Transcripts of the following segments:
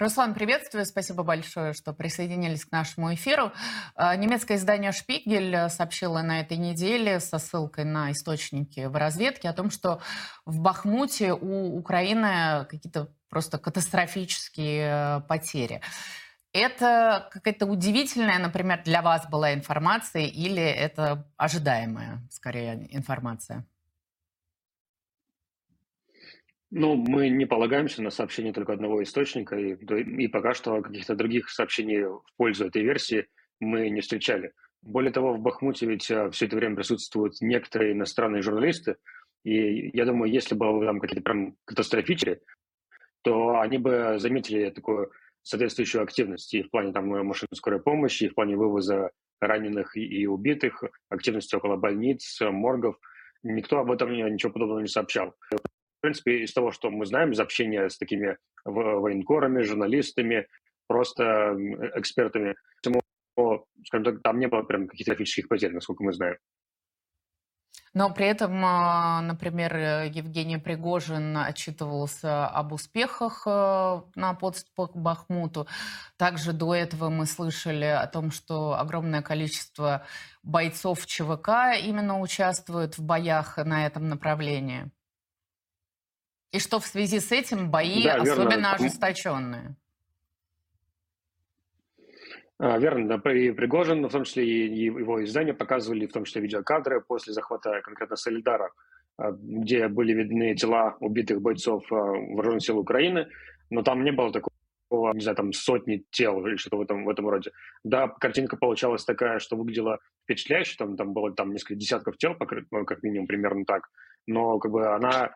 Руслан, приветствую. Спасибо большое, что присоединились к нашему эфиру. А, немецкое издание «Шпигель» сообщило на этой неделе со ссылкой на источники в разведке о том, что в Бахмуте у Украины какие-то просто катастрофические э, потери. Это какая-то удивительная, например, для вас была информация или это ожидаемая, скорее, информация? Ну, мы не полагаемся на сообщение только одного источника, и, и пока что каких-то других сообщений в пользу этой версии мы не встречали. Более того, в Бахмуте ведь а, все это время присутствуют некоторые иностранные журналисты, и я думаю, если бы там какие-то прям катастрофические, то они бы заметили такую соответствующую активность и в плане там машин скорой помощи, и в плане вывоза раненых и убитых, активности около больниц, моргов. Никто об этом ничего подобного не сообщал в принципе, из того, что мы знаем, из общения с такими военкорами, журналистами, просто экспертами, скажем так, там не было прям каких-то графических потерь, насколько мы знаем. Но при этом, а, например, Евгений Пригожин отчитывался об успехах э, на подступах к Бахмуту. Также до этого мы слышали о том, что огромное количество бойцов ЧВК именно участвуют в боях на этом направлении. И что в связи с этим бои да, особенно верно. ожесточенные? А, верно, да, при Пригожин, в том числе и его издания показывали, в том числе видеокадры после захвата конкретно Солидара, а, где были видны тела убитых бойцов а, вооруженных сил Украины, но там не было такого, не знаю, там сотни тел или что-то в этом, в этом роде. Да, картинка получалась такая, что выглядела впечатляюще, там, там было там несколько десятков тел, как минимум примерно так, но как бы она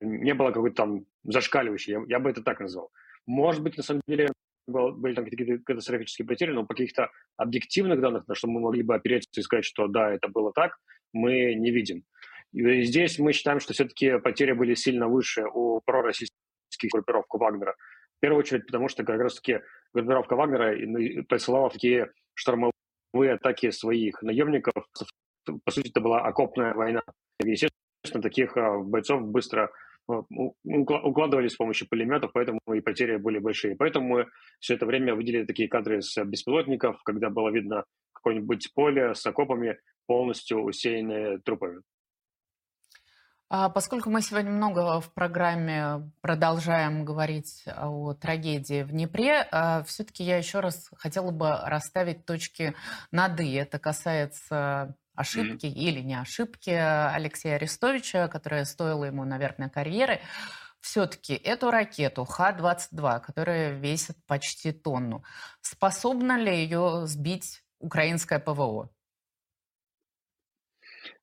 не было какой-то там зашкаливающей, я, я бы это так назвал. Может быть, на самом деле, были там какие-то катастрофические потери, но по каких-то объективных данных, на что мы могли бы опереться и сказать, что да, это было так, мы не видим. И здесь мы считаем, что все-таки потери были сильно выше у пророссийских группировок Вагнера. В первую очередь, потому что как раз-таки группировка Вагнера посылала такие штормовые атаки своих наемников. По сути, это была окопная война. Естественно, таких а, бойцов быстро укладывались с помощью пулеметов, поэтому и потери были большие. Поэтому мы все это время выделили такие кадры с беспилотников, когда было видно какое-нибудь поле с окопами, полностью усеянные трупами. А поскольку мы сегодня много в программе продолжаем говорить о трагедии в Днепре, а, все-таки я еще раз хотела бы расставить точки над «и». Это касается ошибки mm-hmm. или не ошибки Алексея Арестовича, которая стоила ему, наверное, карьеры. Все-таки эту ракету Х-22, которая весит почти тонну, способна ли ее сбить украинское ПВО?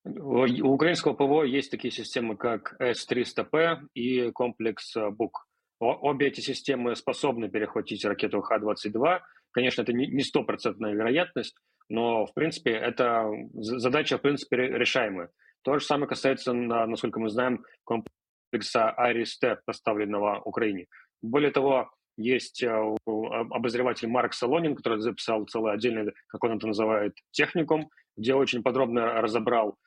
У украинского ПВО есть такие системы, как С-300П и комплекс БУК. Обе эти системы способны перехватить ракету Х-22. Конечно, это не стопроцентная вероятность, но, в принципе, это задача, в принципе, решаемая. То же самое касается, насколько мы знаем, комплекса Аристе, поставленного Украине. Более того, есть э, обозреватель Марк Солонин, который записал целый отдельный, как он это называет, техникум, где очень подробно разобрал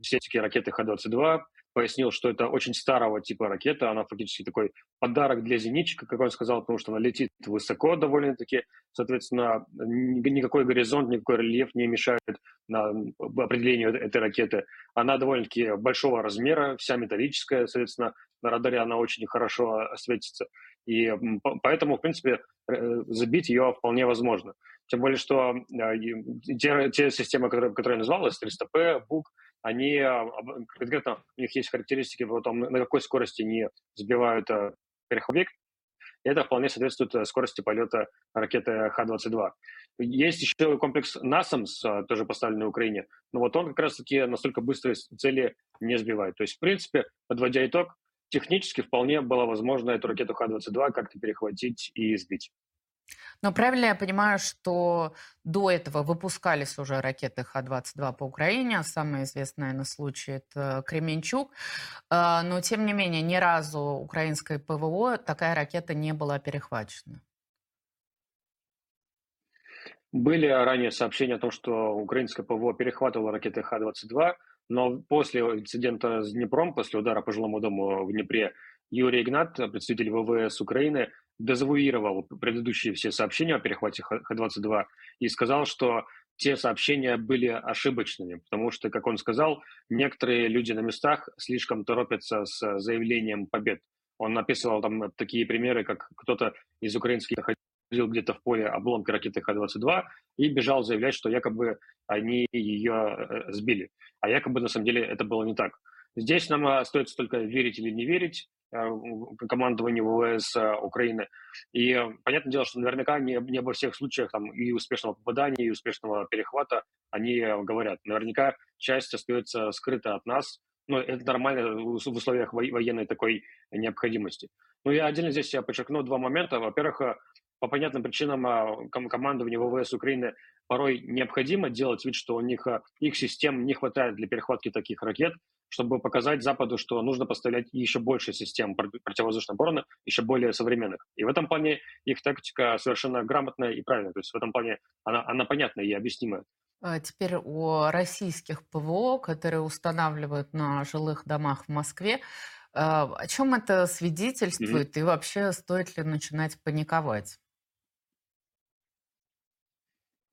все эти ракеты Х-22, пояснил, что это очень старого типа ракета, она фактически такой подарок для зенитчика, как он сказал, потому что она летит высоко довольно-таки, соответственно, никакой горизонт, никакой рельеф не мешает на определению этой ракеты. Она довольно-таки большого размера, вся металлическая, соответственно, на радаре она очень хорошо светится. И поэтому, в принципе, э, забить ее вполне возможно. Тем более, что э, те, те системы, которые, которые я назвал, S300P, BUK, они а, конкретно, у них есть характеристики тому, на какой скорости они сбивают э, перехобъект, и это вполне соответствует э, скорости полета ракеты Х-22. Есть еще комплекс НАСАМС, э, тоже поставленный в Украине, но вот он как раз-таки настолько быстрые цели не сбивает. То есть, в принципе, подводя итог, технически вполне было возможно эту ракету Х-22 как-то перехватить и сбить. Но правильно я понимаю, что до этого выпускались уже ракеты Х-22 по Украине. Самый известный, наверное, случай – это Кременчук. А, но, тем не менее, ни разу украинской ПВО такая ракета не была перехвачена. Были ранее сообщения о том, что украинское ПВО перехватывало ракеты Х-22, но после инцидента с Днепром, после удара по жилому дому в Днепре, Юрий Игнат, представитель ВВС Украины, дезавуировал предыдущие все сообщения о перехвате Х-22 и сказал, что те сообщения были ошибочными, потому что, как он сказал, некоторые люди на местах слишком торопятся с заявлением побед. Он написал там такие примеры, как кто-то из украинских находил где-то в поле обломки ракеты Х-22 и бежал заявлять, что якобы они ее э, сбили. А якобы на самом деле это было не так. Здесь нам остается только верить или не верить э, командованию ВВС э, Украины. И понятное дело, что наверняка не, не обо всех случаях там, и успешного попадания, и успешного перехвата они говорят. Наверняка часть остается скрыта от нас, но это нормально в условиях военной такой необходимости. Ну и отдельно здесь я подчеркну два момента. Во-первых, по понятным причинам командованию ВВС Украины порой необходимо делать вид, что у них а, их систем не хватает для перехватки таких ракет, чтобы показать Западу, что нужно поставлять еще больше систем противовоздушной обороны, еще более современных. И в этом плане их тактика совершенно грамотная и правильная. То есть в этом плане она, она понятная и объяснимая. А теперь о российских ПВО, которые устанавливают на жилых домах в Москве. О чем это свидетельствует mm-hmm. и вообще стоит ли начинать паниковать?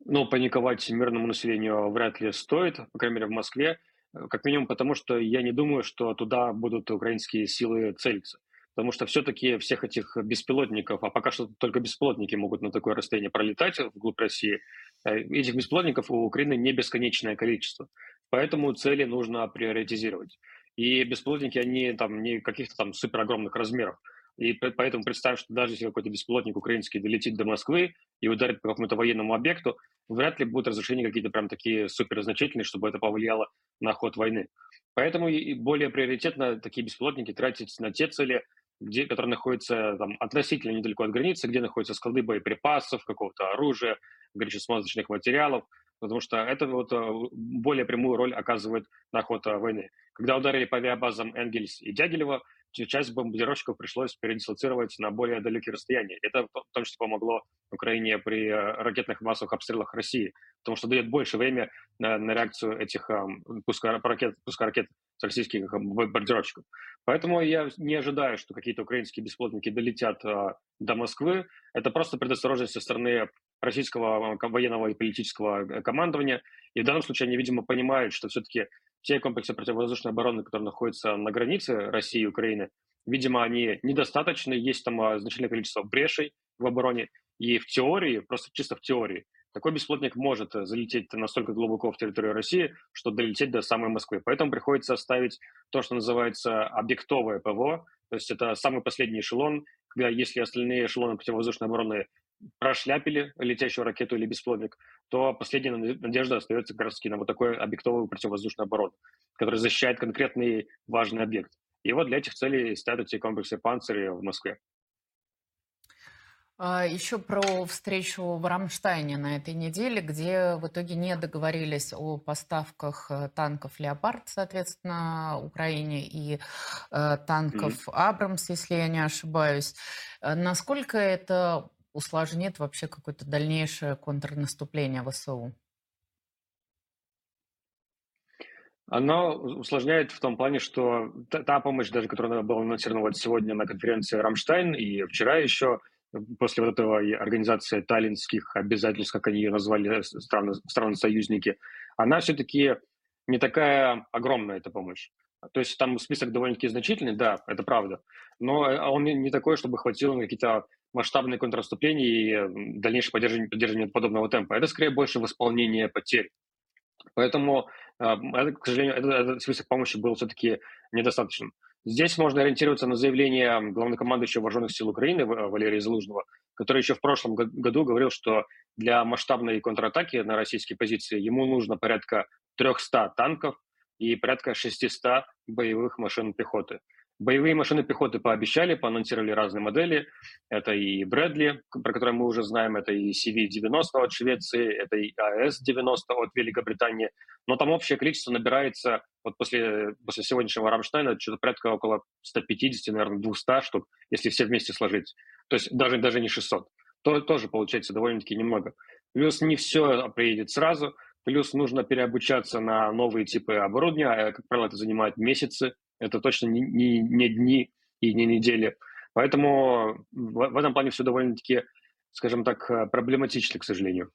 Ну, паниковать мирному населению вряд ли стоит, по крайней мере, в Москве. Э, как минимум потому, что я не думаю, что туда будут украинские силы целиться. Потому что все-таки всех этих беспилотников, а пока что только беспилотники могут на такое расстояние пролетать вглубь России, э, этих беспилотников у Украины не бесконечное количество. Поэтому цели нужно приоритизировать. И беспилотники, они там не каких-то там супер огромных размеров. И поэтому представим, что даже если какой-то бесплотник украинский долетит до Москвы и ударит по какому-то военному объекту, вряд ли будут разрешения какие-то прям такие суперзначительные, чтобы это повлияло на ход войны. Поэтому и более приоритетно такие беспилотники тратить на те цели, где, которые находятся там, относительно недалеко от границы, где находятся склады боеприпасов, какого-то оружия, горюче-смазочных материалов, потому что это вот э, более прямую роль оказывает на ход э, войны. Когда ударили по авиабазам Энгельс и Дягилева, часть бомбардировщиков пришлось передислоцировать на более далекие расстояния. Это в том числе помогло Украине при э, ракетных массовых обстрелах России, потому что дает больше времени на, на реакцию этих um, пуска ракет, пуска ракет с российских бомбардировщиков. Поэтому я не ожидаю, что какие-то украинские беспилотники долетят до Москвы. Это просто предосторожность со стороны российского военного и политического командования. И в данном случае они, видимо, понимают, что все-таки те комплексы противовоздушной обороны, которые находятся на границе России и Украины, видимо, они недостаточны, есть там а, значительное количество брешей в обороне, и в теории, просто чисто в теории, такой бесплотник может залететь настолько глубоко в территорию России, что долететь до самой Москвы. Поэтому приходится ставить то, что называется объектовое ПВО, то есть это самый последний эшелон, когда если остальные эшелоны противовоздушной обороны прошляпили летящую ракету или бесплодник, то последняя надежда остается как раз таки на вот такой объектовую противовоздушную оборону, который защищает конкретный важный объект. И вот для этих целей ставят эти комплексы «Панцири» в Москве. А, Еще про встречу в Рамштайне на этой неделе, где в итоге не договорились о поставках э, танков «Леопард», соответственно, Украине, и э, танков «Абрамс», если я не ошибаюсь. Э, насколько это усложнит вообще какое-то дальнейшее контрнаступление ВСУ? Оно усложняет в том плане, что та, помощь, даже которая была анонсирована вот сегодня на конференции Рамштайн и вчера еще, после вот этого организации таллинских обязательств, как они ее назвали, страны, страны-союзники, она все-таки не такая огромная, эта помощь. То есть там список довольно-таки значительный, да, это правда, но он не такой, чтобы хватило на какие-то масштабные контрнаступления и дальнейшее поддержание, поддержание подобного темпа. Это скорее больше восполнение потерь. Поэтому, а, это, к сожалению, этот, этот список помощи был все-таки недостаточным. Здесь можно ориентироваться на заявление главнокомандующего вооруженных сил Украины Валерия Залужного, который еще в прошлом году говорил, что для масштабной контратаки на российские позиции ему нужно порядка 300 танков и порядка 600 боевых машин пехоты. Боевые машины пехоты пообещали, поанонсировали разные модели. Это и Брэдли, про который мы уже знаем, это и CV-90 от Швеции, это и АС-90 от Великобритании. Но там общее количество набирается, вот после, после сегодняшнего Рамштайна, что-то порядка около 150, наверное, 200 штук, если все вместе сложить. То есть даже, даже не 600. То тоже получается довольно-таки немного. Плюс не все приедет сразу, плюс нужно переобучаться на новые типы оборудования, а, как правило, это занимает месяцы, это точно не, не, не дни и не недели. Поэтому в, в этом плане все довольно-таки, скажем так, проблематично, к сожалению.